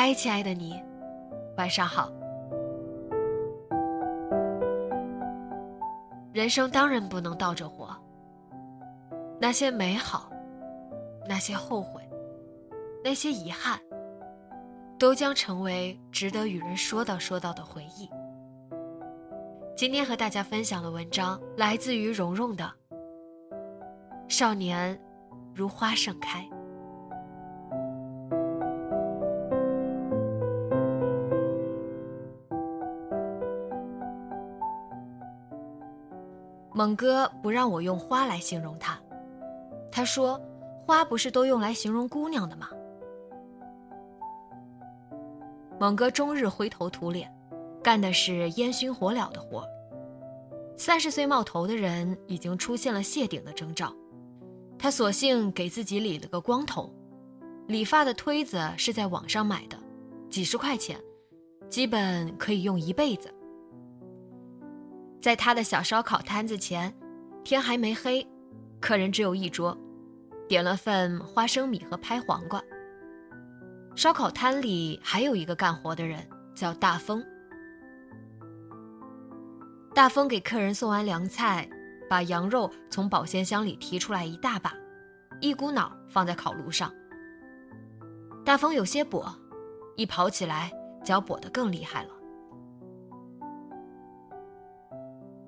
嗨，亲爱的你，晚上好。人生当然不能倒着活，那些美好，那些后悔，那些遗憾，都将成为值得与人说道说道的回忆。今天和大家分享的文章来自于蓉蓉的《少年如花盛开》。猛哥不让我用花来形容她，他说：“花不是都用来形容姑娘的吗？”猛哥终日灰头土脸，干的是烟熏火燎的活。三十岁冒头的人已经出现了谢顶的征兆，他索性给自己理了个光头，理发的推子是在网上买的，几十块钱，基本可以用一辈子。在他的小烧烤摊子前，天还没黑，客人只有一桌，点了份花生米和拍黄瓜。烧烤摊里还有一个干活的人，叫大风。大风给客人送完凉菜，把羊肉从保鲜箱里提出来一大把，一股脑放在烤炉上。大风有些跛，一跑起来脚跛得更厉害了。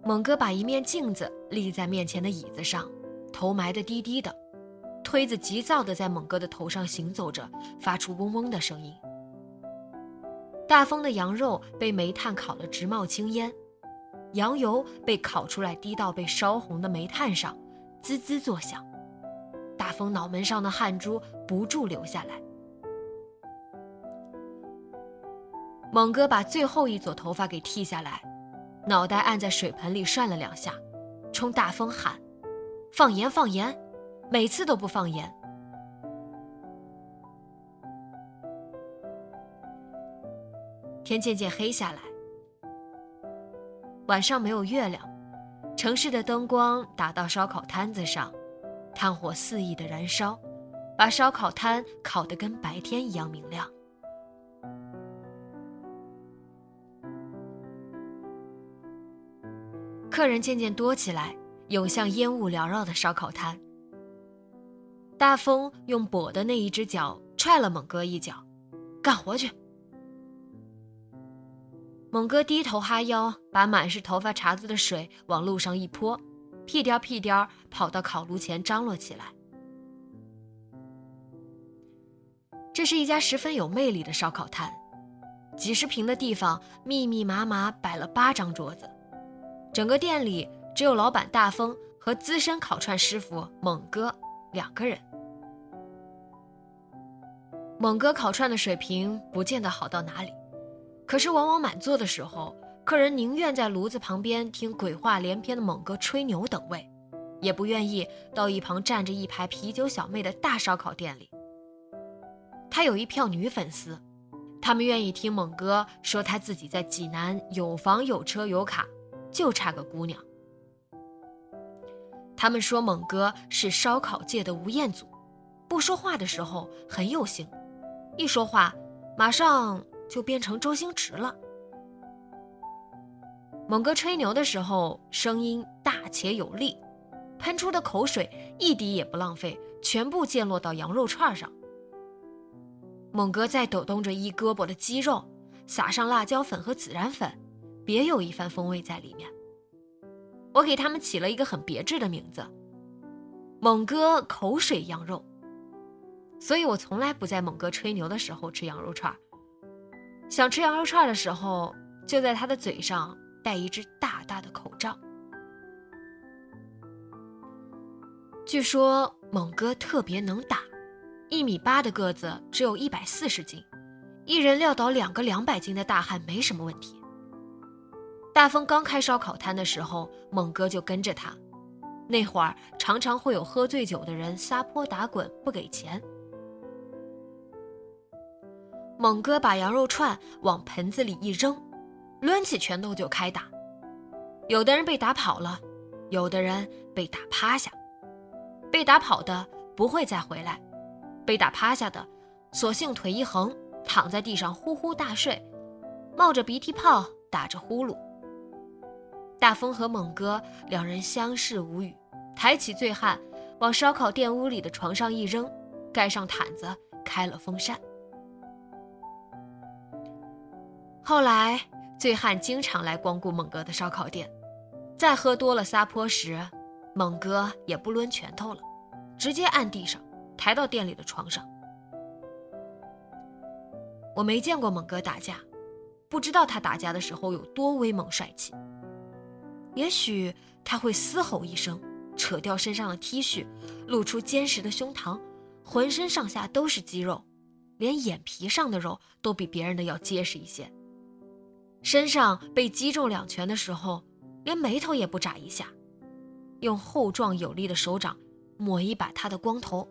猛哥把一面镜子立在面前的椅子上，头埋得低低的，推子急躁地在猛哥的头上行走着，发出嗡嗡的声音。大风的羊肉被煤炭烤得直冒青烟，羊油被烤出来滴到被烧红的煤炭上，滋滋作响。大风脑门上的汗珠不住流下来。猛哥把最后一撮头发给剃下来。脑袋按在水盆里涮了两下，冲大风喊：“放盐，放盐！”每次都不放盐。天渐渐黑下来，晚上没有月亮，城市的灯光打到烧烤摊子上，炭火肆意的燃烧，把烧烤摊烤得跟白天一样明亮。客人渐渐多起来，涌向烟雾缭绕的烧烤摊。大风用跛的那一只脚踹了猛哥一脚，干活去。猛哥低头哈腰，把满是头发茬子的水往路上一泼，屁颠屁颠跑到烤炉前张罗起来。这是一家十分有魅力的烧烤摊，几十平的地方，密密麻麻摆了八张桌子。整个店里只有老板大风和资深烤串师傅猛哥两个人。猛哥烤串的水平不见得好到哪里，可是往往满座的时候，客人宁愿在炉子旁边听鬼话连篇的猛哥吹牛等位，也不愿意到一旁站着一排啤酒小妹的大烧烤店里。他有一票女粉丝，他们愿意听猛哥说他自己在济南有房有车有卡。就差个姑娘。他们说猛哥是烧烤界的吴彦祖，不说话的时候很有型，一说话马上就变成周星驰了。猛哥吹牛的时候声音大且有力，喷出的口水一滴也不浪费，全部溅落到羊肉串上。猛哥在抖动着一胳膊的肌肉，撒上辣椒粉和孜然粉，别有一番风味在里面。我给他们起了一个很别致的名字——猛哥口水羊肉。所以我从来不在猛哥吹牛的时候吃羊肉串想吃羊肉串的时候，就在他的嘴上戴一只大大的口罩。据说猛哥特别能打，一米八的个子，只有一百四十斤，一人撂倒两个两百斤的大汉没什么问题。大风刚开烧烤摊的时候，猛哥就跟着他，那会儿常常会有喝醉酒的人撒泼打滚不给钱。猛哥把羊肉串往盆子里一扔，抡起拳头就开打，有的人被打跑了，有的人被打趴下。被打跑的不会再回来，被打趴下的，索性腿一横，躺在地上呼呼大睡，冒着鼻涕泡，打着呼噜。大风和猛哥两人相视无语，抬起醉汉往烧烤店屋里的床上一扔，盖上毯子，开了风扇。后来，醉汉经常来光顾猛哥的烧烤店，再喝多了撒泼时。猛哥也不抡拳头了，直接按地上，抬到店里的床上。我没见过猛哥打架，不知道他打架的时候有多威猛帅气。也许他会嘶吼一声，扯掉身上的 T 恤，露出坚实的胸膛，浑身上下都是肌肉，连眼皮上的肉都比别人的要结实一些。身上被击中两拳的时候，连眉头也不眨一下。用厚壮有力的手掌抹一把他的光头，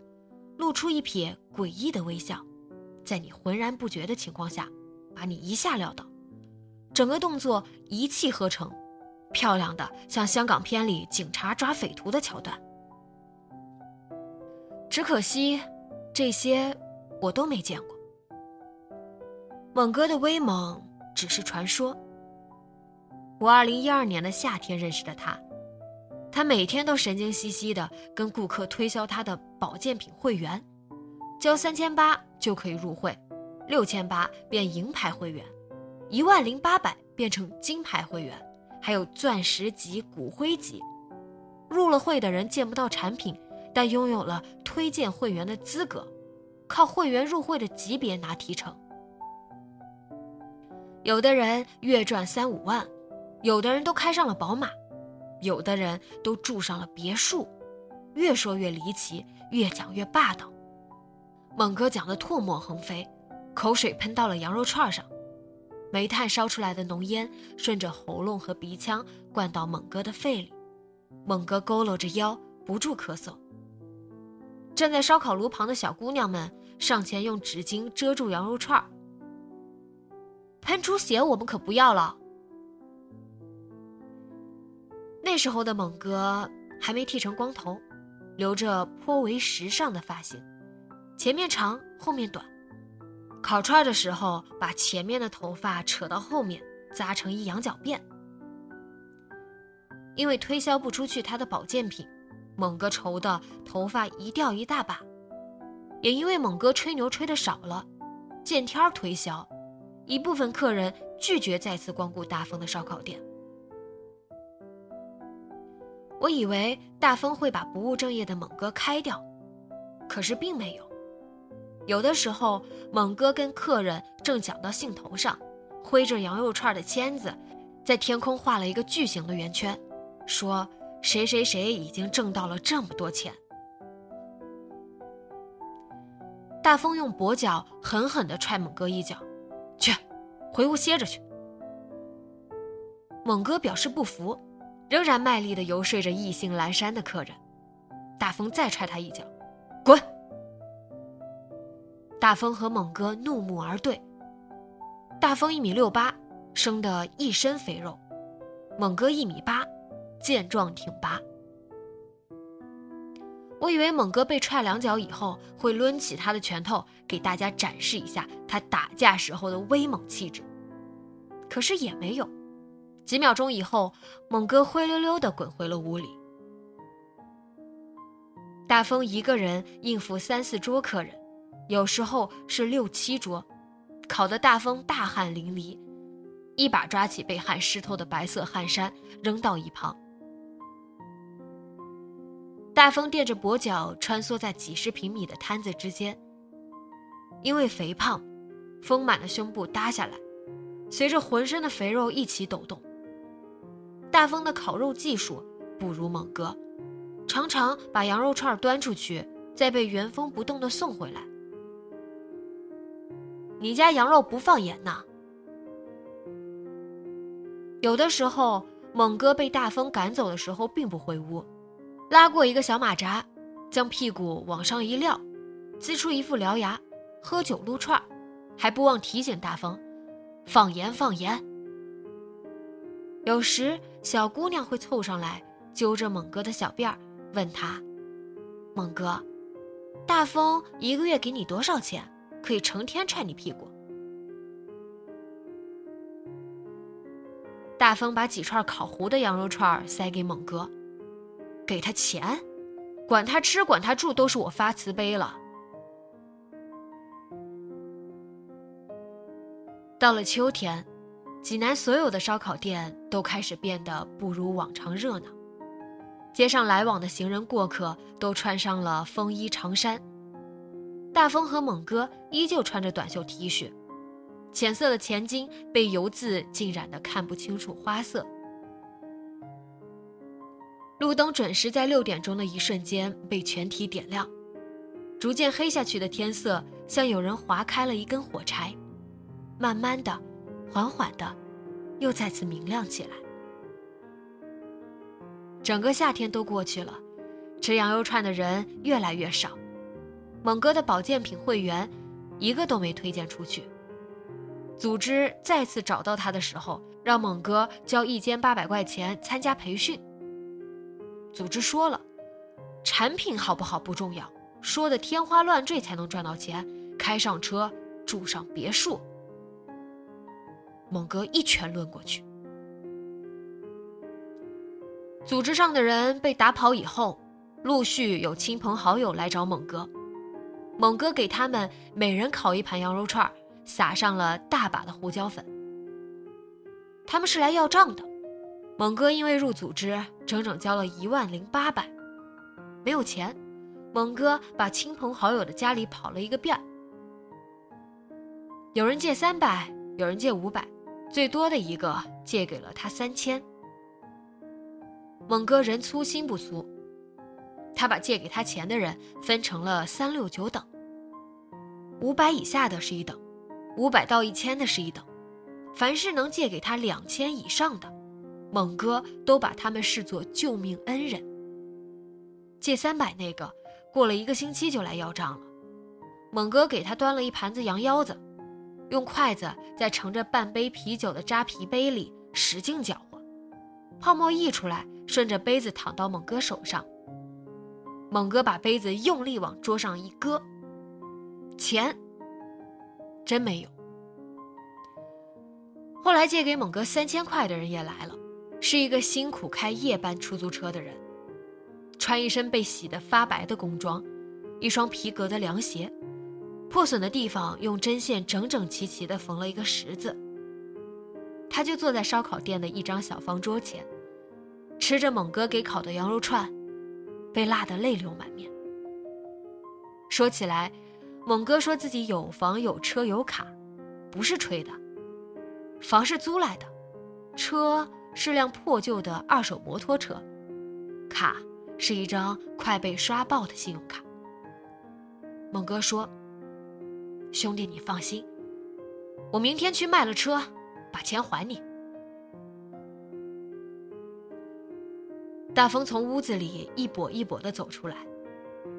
露出一撇诡异的微笑，在你浑然不觉的情况下，把你一下撂倒，整个动作一气呵成，漂亮的像香港片里警察抓匪徒的桥段。只可惜，这些我都没见过。猛哥的威猛只是传说。我二零一二年的夏天认识的他。他每天都神经兮兮的跟顾客推销他的保健品会员，交三千八就可以入会，六千八变银牌会员，一万零八百变成金牌会员，还有钻石级、骨灰级。入了会的人见不到产品，但拥有了推荐会员的资格，靠会员入会的级别拿提成。有的人月赚三五万，有的人都开上了宝马。有的人都住上了别墅，越说越离奇，越讲越霸道。猛哥讲的唾沫横飞，口水喷到了羊肉串上，煤炭烧出来的浓烟顺着喉咙和鼻腔灌到猛哥的肺里，猛哥佝偻着腰，不住咳嗽。站在烧烤炉旁的小姑娘们上前用纸巾遮住羊肉串儿喷出血我们可不要了。那时候的猛哥还没剃成光头，留着颇为时尚的发型，前面长，后面短。烤串的时候，把前面的头发扯到后面，扎成一羊角辫。因为推销不出去他的保健品，猛哥愁的头发一掉一大把。也因为猛哥吹牛吹的少了，见天儿推销，一部分客人拒绝再次光顾大风的烧烤店。我以为大风会把不务正业的猛哥开掉，可是并没有。有的时候，猛哥跟客人正讲到兴头上，挥着羊肉串的签子，在天空画了一个巨型的圆圈，说：“谁谁谁已经挣到了这么多钱。”大风用跛脚狠狠地踹猛哥一脚，去，回屋歇着去。猛哥表示不服。仍然卖力地游说着意兴阑珊的客人，大风再踹他一脚，滚！大风和猛哥怒目而对。大风一米六八，生得一身肥肉；猛哥一米八，健壮挺拔。我以为猛哥被踹两脚以后会抡起他的拳头，给大家展示一下他打架时候的威猛气质，可是也没有。几秒钟以后，猛哥灰溜溜地滚回了屋里。大风一个人应付三四桌客人，有时候是六七桌，烤得大风大汗淋漓，一把抓起被汗湿透的白色汗衫扔到一旁。大风垫着跛脚穿梭在几十平米的摊子之间，因为肥胖，丰满的胸部耷下来，随着浑身的肥肉一起抖动。大风的烤肉技术不如猛哥。常常把羊肉串端出去，再被原封不动的送回来。你家羊肉不放盐呐？有的时候，猛哥被大风赶走的时候，并不回屋，拉过一个小马扎，将屁股往上一撂，呲出一副獠牙，喝酒撸串，还不忘提醒大风：“放盐，放盐。”有时，小姑娘会凑上来，揪着猛哥的小辫儿。问他：“猛哥，大风一个月给你多少钱？可以成天踹你屁股？”大风把几串烤糊的羊肉串塞给猛哥，给他钱，管他吃管他住都是我发慈悲了。到了秋天，济南所有的烧烤店都开始变得不如往常热闹。街上来往的行人过客都穿上了风衣长衫，大风和猛哥依旧穿着短袖 T 恤，浅色的前襟被油渍浸染得看不清楚花色。路灯准时在六点钟的一瞬间被全体点亮，逐渐黑下去的天色像有人划开了一根火柴，慢慢的、缓缓的，又再次明亮起来。整个夏天都过去了，吃羊肉串的人越来越少。猛哥的保健品会员，一个都没推荐出去。组织再次找到他的时候，让猛哥交一千八百块钱参加培训。组织说了，产品好不好不重要，说的天花乱坠才能赚到钱，开上车，住上别墅。猛哥一拳抡过去。组织上的人被打跑以后，陆续有亲朋好友来找猛哥。猛哥给他们每人烤一盘羊肉串，撒上了大把的胡椒粉。他们是来要账的。猛哥因为入组织，整整交了一万零八百，没有钱。猛哥把亲朋好友的家里跑了一个遍，有人借三百，有人借五百，最多的一个借给了他三千。猛哥人粗心不粗，他把借给他钱的人分成了三六九等，五百以下的是一等，五百到一千的是一等，凡是能借给他两千以上的，猛哥都把他们视作救命恩人。借三百那个，过了一个星期就来要账了，猛哥给他端了一盘子羊腰子，用筷子在盛着半杯啤酒的扎啤杯里使劲搅和，泡沫溢出来。顺着杯子淌到猛哥手上，猛哥把杯子用力往桌上一搁，钱真没有。后来借给猛哥三千块的人也来了，是一个辛苦开夜班出租车的人，穿一身被洗得发白的工装，一双皮革的凉鞋，破损的地方用针线整整齐齐地缝了一个十字。他就坐在烧烤店的一张小方桌前。吃着猛哥给烤的羊肉串，被辣得泪流满面。说起来，猛哥说自己有房有车有卡，不是吹的。房是租来的，车是辆破旧的二手摩托车，卡是一张快被刷爆的信用卡。猛哥说：“兄弟，你放心，我明天去卖了车，把钱还你。”大风从屋子里一跛一跛地走出来，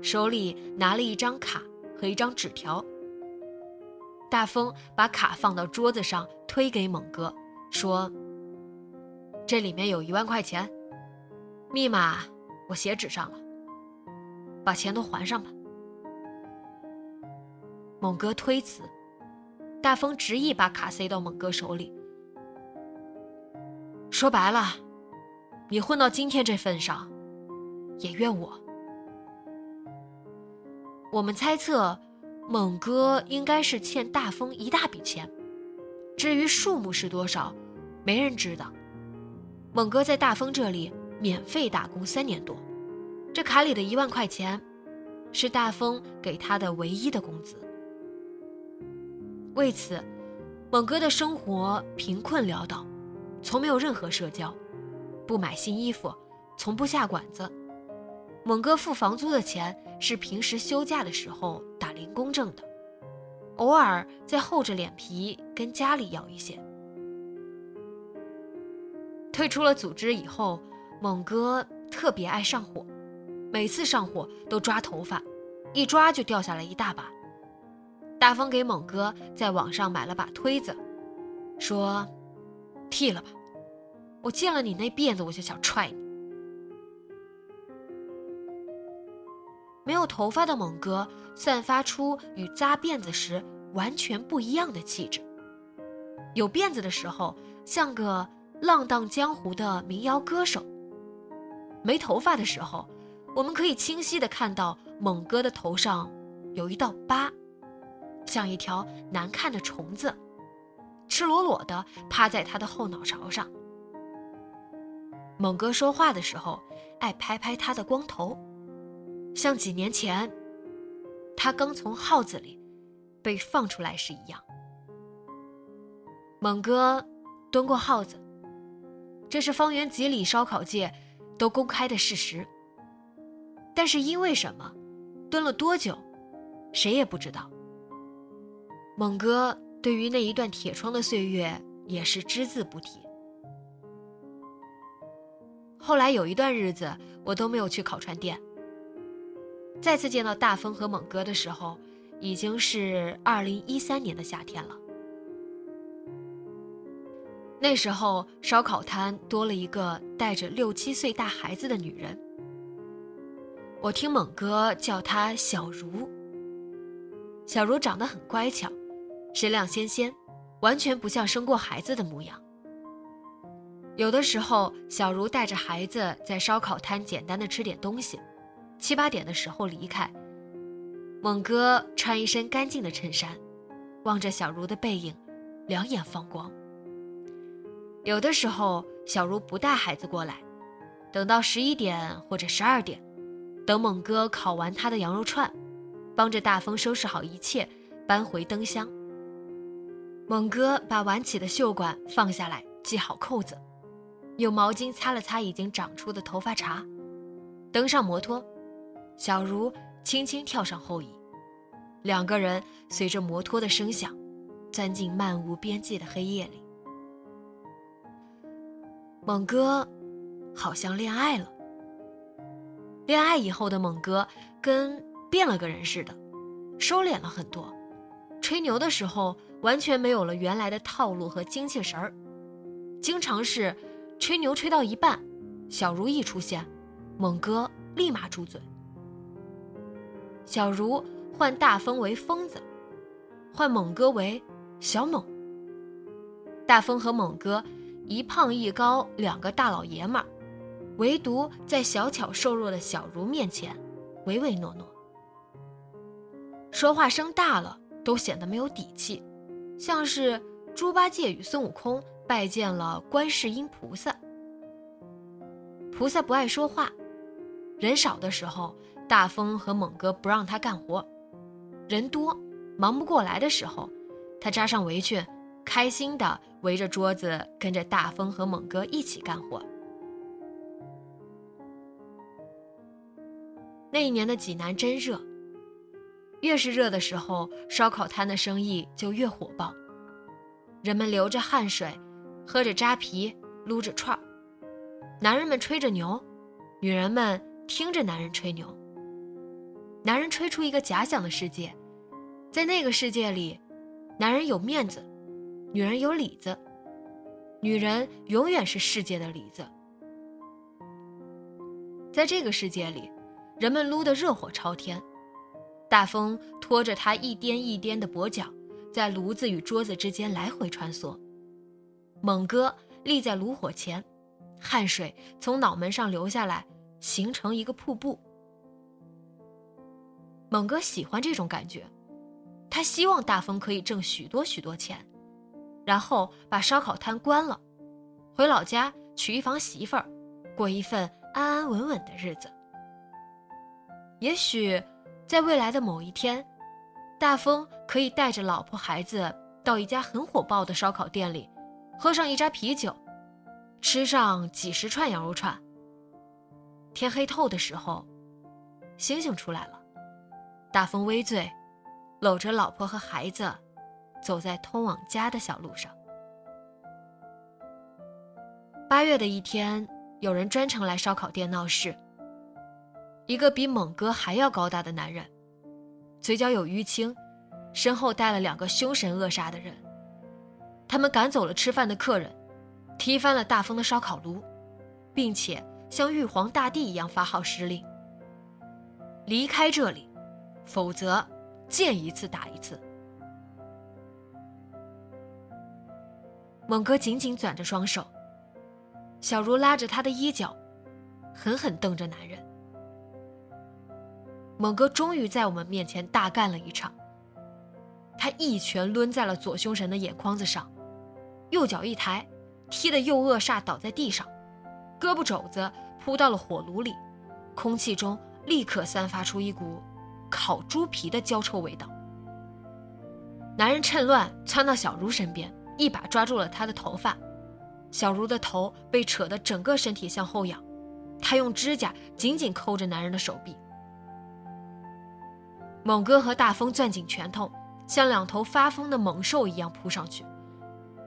手里拿了一张卡和一张纸条。大风把卡放到桌子上，推给猛哥，说：“这里面有一万块钱，密码我写纸上了，把钱都还上吧。”猛哥推辞，大风执意把卡塞到猛哥手里，说白了。你混到今天这份上，也怨我。我们猜测，猛哥应该是欠大风一大笔钱，至于数目是多少，没人知道。猛哥在大风这里免费打工三年多，这卡里的一万块钱，是大风给他的唯一的工资。为此，猛哥的生活贫困潦倒，从没有任何社交，不买新衣服，从不下馆子。猛哥付房租的钱是平时休假的时候打零工挣的，偶尔再厚着脸皮跟家里要一些。退出了组织以后，猛哥特别爱上火，每次上火都抓头发，一抓就掉下来一大把。大风给猛哥在网上买了把推子，说：“剃了吧，我见了你那辫子我就想踹你。”没有头发的猛哥散发出与扎辫子时完全不一样的气质。有辫子的时候像个浪荡江湖的民谣歌手。没头发的时候，我们可以清晰的看到猛哥的头上有一道疤，像一条难看的虫子，赤裸裸的趴在他的后脑勺上。猛哥说话的时候爱拍拍他的光头。像几年前，他刚从号子里被放出来时一样。猛哥蹲过耗子，这是方圆几里烧烤界都公开的事实。但是因为什么，蹲了多久，谁也不知道。猛哥对于那一段铁窗的岁月也是只字不提。后来有一段日子，我都没有去烤串店。再次见到大风和猛哥的时候，已经是二零一三年的夏天了。那时候烧烤摊多了一个带着六七岁大孩子的女人。我听猛哥叫她小茹。小茹长得很乖巧，身量纤纤，完全不像生过孩子的模样。有的时候，小茹带着孩子在烧烤摊简单的吃点东西。七八点的时候离开。猛哥穿一身干净的衬衫，望着小茹的背影，两眼放光。有的时候，小茹不带孩子过来，等到十一点或者十二点，等猛哥烤完他的羊肉串，帮着大风收拾好一切，搬回灯箱。猛哥把挽起的袖管放下来，系好扣子，用毛巾擦了擦已经长出的头发茬，登上摩托。小茹轻轻跳上后椅，两个人随着摩托的声响，钻进漫无边际的黑夜里。猛哥好像恋爱了。恋爱以后的猛哥跟变了个人似的，收敛了很多，吹牛的时候完全没有了原来的套路和精气神儿，经常是吹牛吹到一半，小茹一出现，猛哥立马住嘴。小茹唤大风为疯子，唤猛哥为小猛。大风和猛哥一胖一高，两个大老爷们，唯独在小巧瘦弱的小茹面前唯唯诺诺，说话声大了都显得没有底气，像是猪八戒与孙悟空拜见了观世音菩萨。菩萨不爱说话，人少的时候。大风和猛哥不让他干活，人多忙不过来的时候，他扎上围裙，开心的围着桌子跟着大风和猛哥一起干活。那一年的济南真热，越是热的时候，烧烤摊的生意就越火爆，人们流着汗水，喝着扎啤，撸着串儿，男人们吹着牛，女人们听着男人吹牛。男人吹出一个假想的世界，在那个世界里，男人有面子，女人有里子，女人永远是世界的里子。在这个世界里，人们撸得热火朝天，大风拖着他一颠一颠的跛脚，在炉子与桌子之间来回穿梭。猛哥立在炉火前，汗水从脑门上流下来，形成一个瀑布。猛哥喜欢这种感觉，他希望大风可以挣许多许多钱，然后把烧烤摊关了，回老家娶一房媳妇儿，过一份安安稳稳的日子。也许，在未来的某一天，大风可以带着老婆孩子到一家很火爆的烧烤店里，喝上一扎啤酒，吃上几十串羊肉串。天黑透的时候，星星出来了，大风微醉，搂着老婆和孩子，走在通往家的小路上。八月的一天，有人专程来烧烤店闹事。一个比猛哥还要高大的男人，嘴角有淤青，身后带了两个凶神恶煞的人。他们赶走了吃饭的客人，踢翻了大风的烧烤炉，并且像玉皇大帝一样发号施令：离开这里，否则见一次打一次。猛哥紧紧攥着双手，小茹拉着他的衣角，狠狠瞪着男人。猛哥终于在我们面前大干了一场。他一拳抡在了左凶神的眼眶子上，右脚一抬，踢得右恶煞倒在地上，胳膊肘子扑到了火炉里，空气中立刻散发出一股烤猪皮的焦臭味道。男人趁乱窜到小茹身边，一把抓住了她的头发，小茹的头被扯得整个身体向后仰，他用指甲紧紧扣着男人的手臂。猛哥和大风攥紧拳头，像两头发疯的猛兽一样扑上去。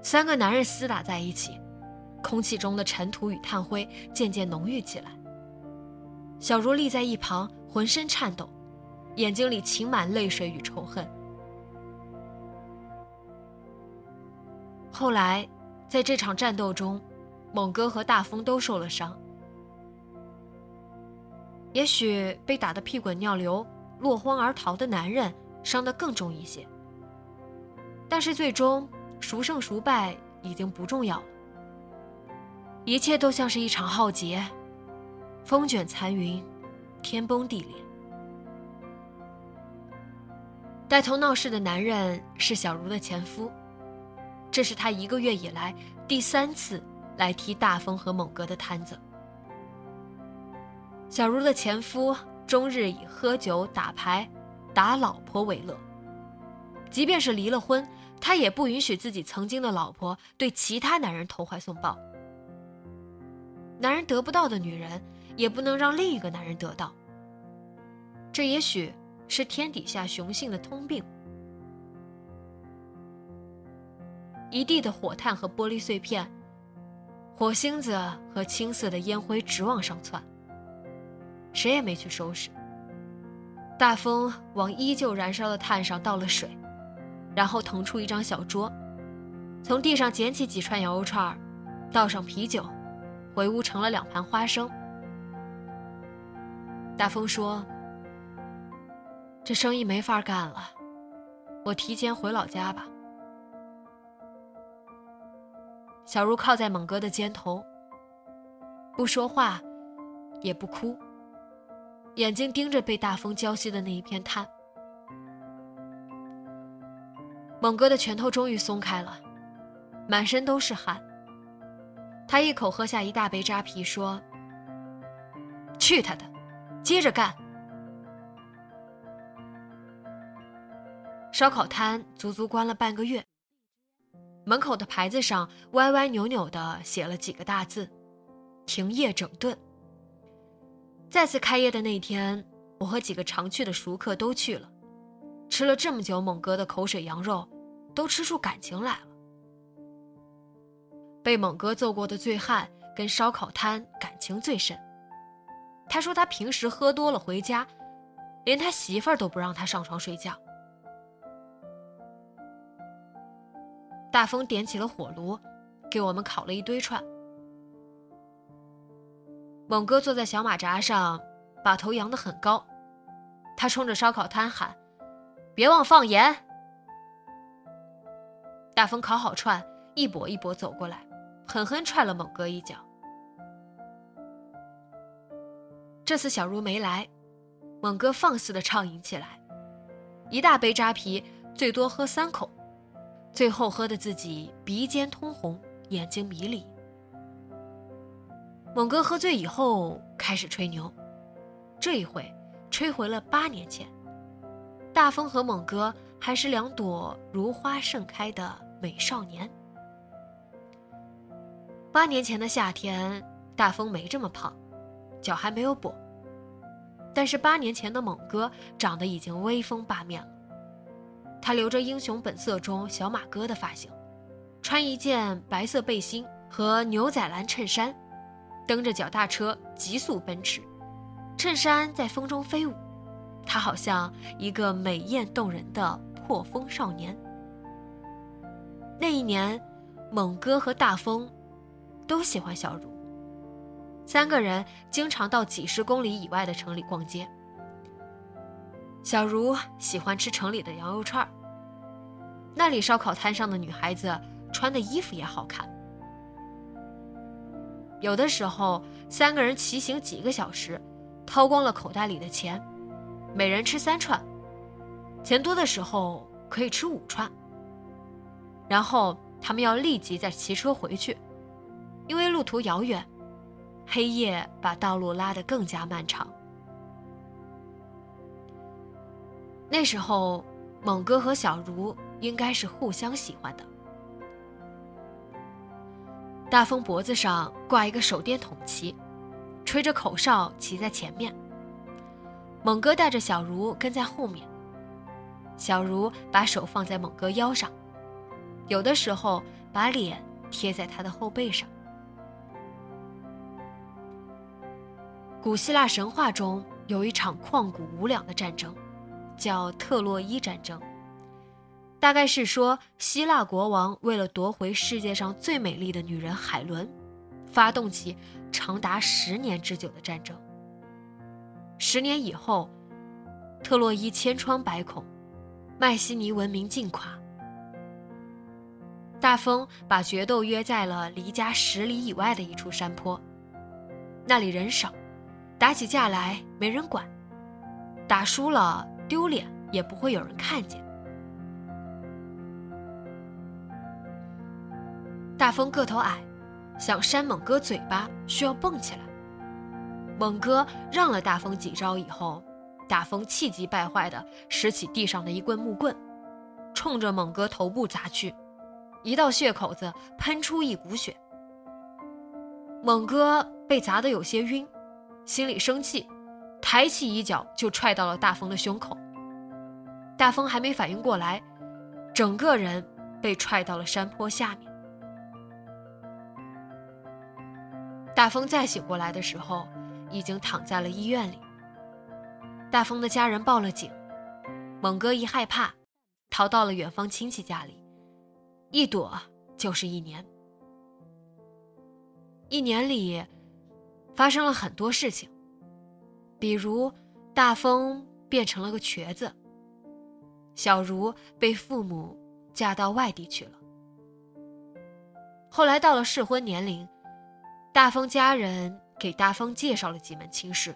三个男人厮打在一起，空气中的尘土与炭灰渐渐浓郁起来。小茹立在一旁，浑身颤抖，眼睛里噙满泪水与仇恨。后来，在这场战斗中，猛哥和大风都受了伤，也许被打得屁滚尿流。落荒而逃的男人伤得更重一些，但是最终孰胜孰败已经不重要了。一切都像是一场浩劫，风卷残云，天崩地裂。带头闹事的男人是小茹的前夫，这是他一个月以来第三次来踢大风和猛哥的摊子。小茹的前夫。终日以喝酒、打牌、打老婆为乐。即便是离了婚，他也不允许自己曾经的老婆对其他男人投怀送抱。男人得不到的女人，也不能让另一个男人得到。这也许是天底下雄性的通病。一地的火炭和玻璃碎片，火星子和青色的烟灰直往上窜。谁也没去收拾。大风往依旧燃烧的炭上倒了水，然后腾出一张小桌，从地上捡起几串羊肉串倒上啤酒，回屋盛了两盘花生。大风说：“这生意没法干了，我提前回老家吧。”小茹靠在猛哥的肩头，不说话，也不哭。眼睛盯着被大风浇熄的那一片炭，猛哥的拳头终于松开了，满身都是汗。他一口喝下一大杯扎啤，说：“去他的，接着干。”烧烤摊足足关了半个月，门口的牌子上歪歪扭扭的写了几个大字：“停业整顿。”再次开业的那天，我和几个常去的熟客都去了，吃了这么久猛哥的口水羊肉，都吃出感情来了。被猛哥揍过的醉汉跟烧烤摊感情最深。他说他平时喝多了回家，连他媳妇儿都不让他上床睡觉。大风点起了火炉，给我们烤了一堆串。猛哥坐在小马扎上，把头扬得很高。他冲着烧烤摊喊：“别忘放盐！”大风烤好串，一跛一跛走过来，狠狠踹了猛哥一脚。这次小茹没来，猛哥放肆的畅饮起来，一大杯扎啤最多喝三口，最后喝的自己鼻尖通红，眼睛迷离。猛哥喝醉以后开始吹牛，这一回吹回了八年前，大风和猛哥还是两朵如花盛开的美少年。八年前的夏天，大风没这么胖，脚还没有跛。但是八年前的猛哥长得已经威风八面了，他留着《英雄本色》中小马哥的发型，穿一件白色背心和牛仔蓝衬衫。蹬着脚踏车急速奔驰，衬衫在风中飞舞，他好像一个美艳动人的破风少年。那一年，猛哥和大风都喜欢小茹，三个人经常到几十公里以外的城里逛街。小茹喜欢吃城里的羊肉串那里烧烤摊上的女孩子穿的衣服也好看。有的时候，三个人骑行几个小时，掏光了口袋里的钱，每人吃三串，钱多的时候可以吃五串。然后他们要立即再骑车回去，因为路途遥远，黑夜把道路拉得更加漫长。那时候，猛哥和小茹应该是互相喜欢的。大风脖子上挂一个手电筒旗，吹着口哨骑在前面。猛哥带着小茹跟在后面。小茹把手放在猛哥腰上，有的时候把脸贴在他的后背上。古希腊神话中有一场旷古无两的战争，叫特洛伊战争。大概是说，希腊国王为了夺回世界上最美丽的女人海伦，发动起长达十年之久的战争。十年以后，特洛伊千疮百孔，迈锡尼文明尽垮。大风把决斗约在了离家十里以外的一处山坡，那里人少，打起架来没人管，打输了丢脸也不会有人看见。大风个头矮，想扇猛哥嘴巴需要蹦起来。猛哥让了大风几招以后，大风气急败坏地拾起地上的一棍木棍，冲着猛哥头部砸去，一道血口子喷出一股血。猛哥被砸得有些晕，心里生气，抬起一脚就踹到了大风的胸口。大风还没反应过来，整个人被踹到了山坡下面。大风再醒过来的时候，已经躺在了医院里。大风的家人报了警，猛哥一害怕，逃到了远方亲戚家里，一躲就是一年。一年里，发生了很多事情，比如大风变成了个瘸子，小茹被父母嫁到外地去了，后来到了适婚年龄。大风家人给大风介绍了几门亲事，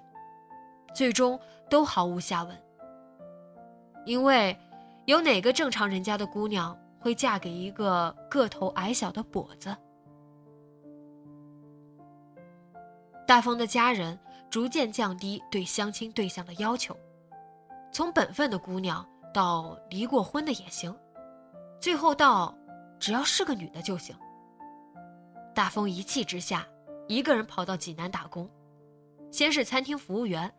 最终都毫无下文。因为有哪个正常人家的姑娘会嫁给一个个头矮小的跛子？大风的家人逐渐降低对相亲对象的要求，从本分的姑娘到离过婚的也行，最后到只要是个女的就行。大风一气之下。一个人跑到济南打工，先是餐厅服务员，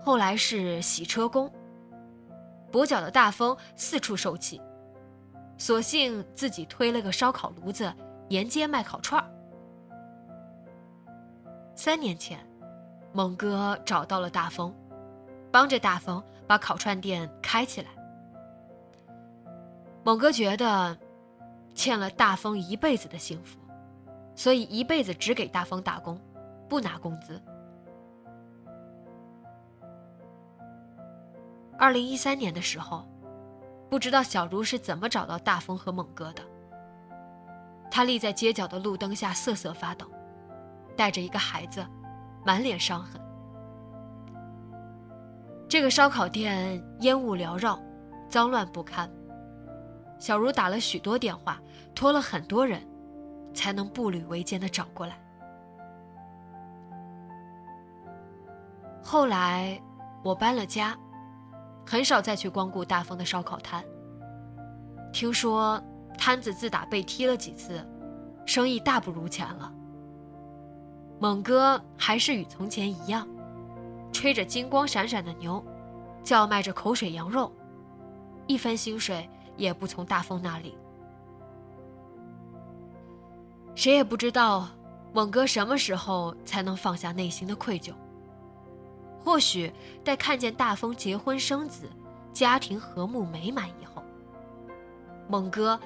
后来是洗车工。跛脚的大风四处受气，索性自己推了个烧烤炉子，沿街卖烤串儿。三年前，猛哥找到了大风，帮着大风把烤串店开起来。猛哥觉得欠了大风一辈子的幸福。所以一辈子只给大风打工，不拿工资。二零一三年的时候，不知道小茹是怎么找到大风和猛哥的。他立在街角的路灯下瑟瑟发抖，带着一个孩子，满脸伤痕。这个烧烤店烟雾缭绕，脏乱不堪。小茹打了许多电话，托了很多人，才能步履维艰的找过来。后来我搬了家，很少再去光顾大风的烧烤摊。听说摊子自打被踢了几次，生意大不如前了。猛哥还是与从前一样，吹着金光闪闪的牛，叫卖着口水羊肉，一分薪水也不从大风那里。谁也不知道猛哥什么时候才能放下内心的愧疚。或许待看见大风结婚生子，家庭和睦美满以后，猛哥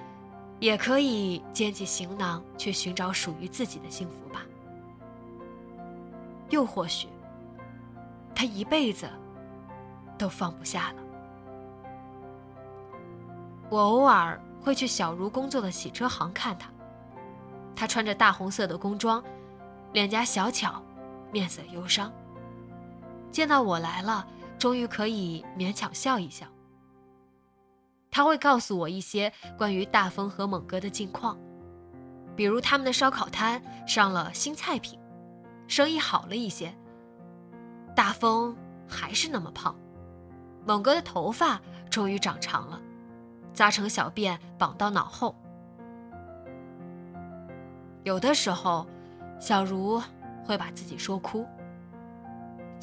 也可以捡起行囊去寻找属于自己的幸福吧。又或许，他一辈子都放不下了。我偶尔会去小茹工作的洗车行看他，他穿着大红色的工装，脸颊小巧，面色忧伤。见到我来了，终于可以勉强笑一笑。他会告诉我一些关于大风和猛哥的近况，比如他们的烧烤摊上了新菜品。生意好了一些，大风还是那么胖，猛哥的头发终于长长了，扎成小辫绑到脑后。有的时候，小茹会把自己说哭，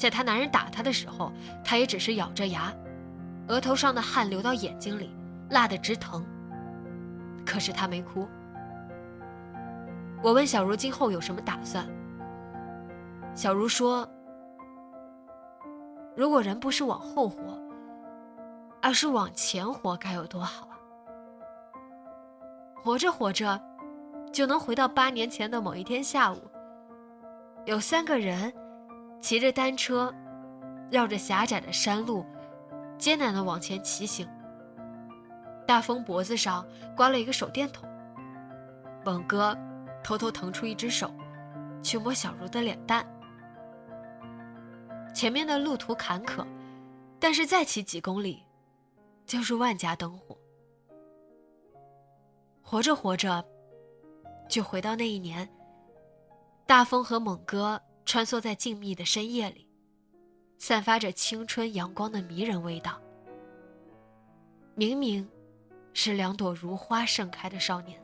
在她男人打她的时候，她也只是咬着牙，额头上的汗流到眼睛里，辣得直疼。可是她没哭。我问小茹今后有什么打算。小茹说：“如果人不是往后活，而是往前活，该有多好啊！活着活着，就能回到八年前的某一天下午，有三个人骑着单车，绕着狭窄的山路，艰难地往前骑行。大风脖子上挂了一个手电筒，猛哥偷偷腾出一只手，去摸小茹的脸蛋。”前面的路途坎坷，但是再骑几公里，就是万家灯火。活着活着，就回到那一年，大风和猛哥穿梭在静谧的深夜里，散发着青春阳光的迷人味道。明明是两朵如花盛开的少年。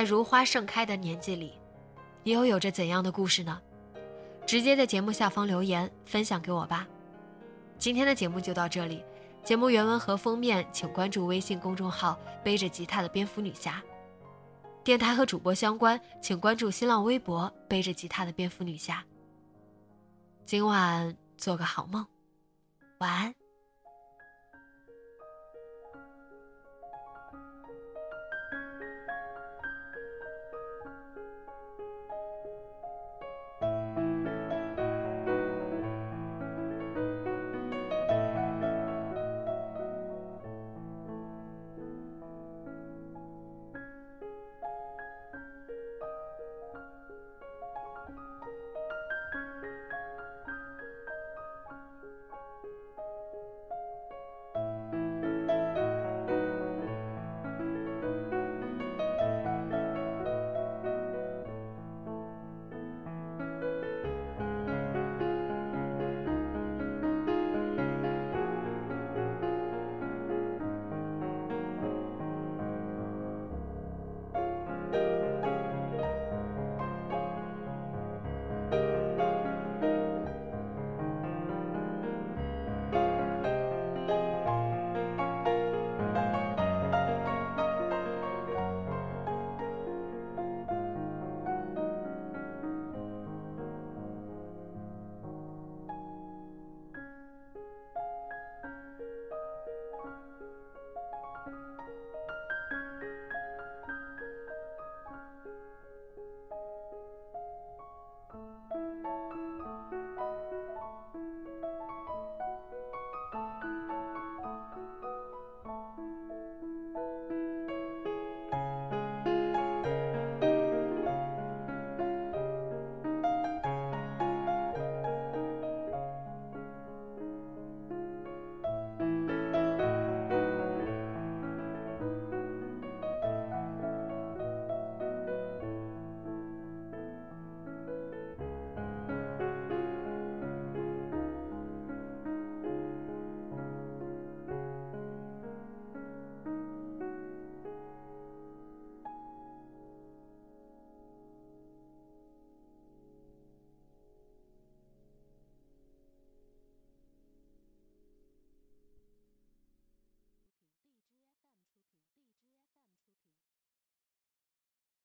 在如花盛开的年纪里，你又有着怎样的故事呢？直接在节目下方留言分享给我吧。今天的节目就到这里，节目原文和封面请关注微信公众号“背着吉他的蝙蝠女侠”。电台和主播相关，请关注新浪微博“背着吉他的蝙蝠女侠”。今晚做个好梦，晚安。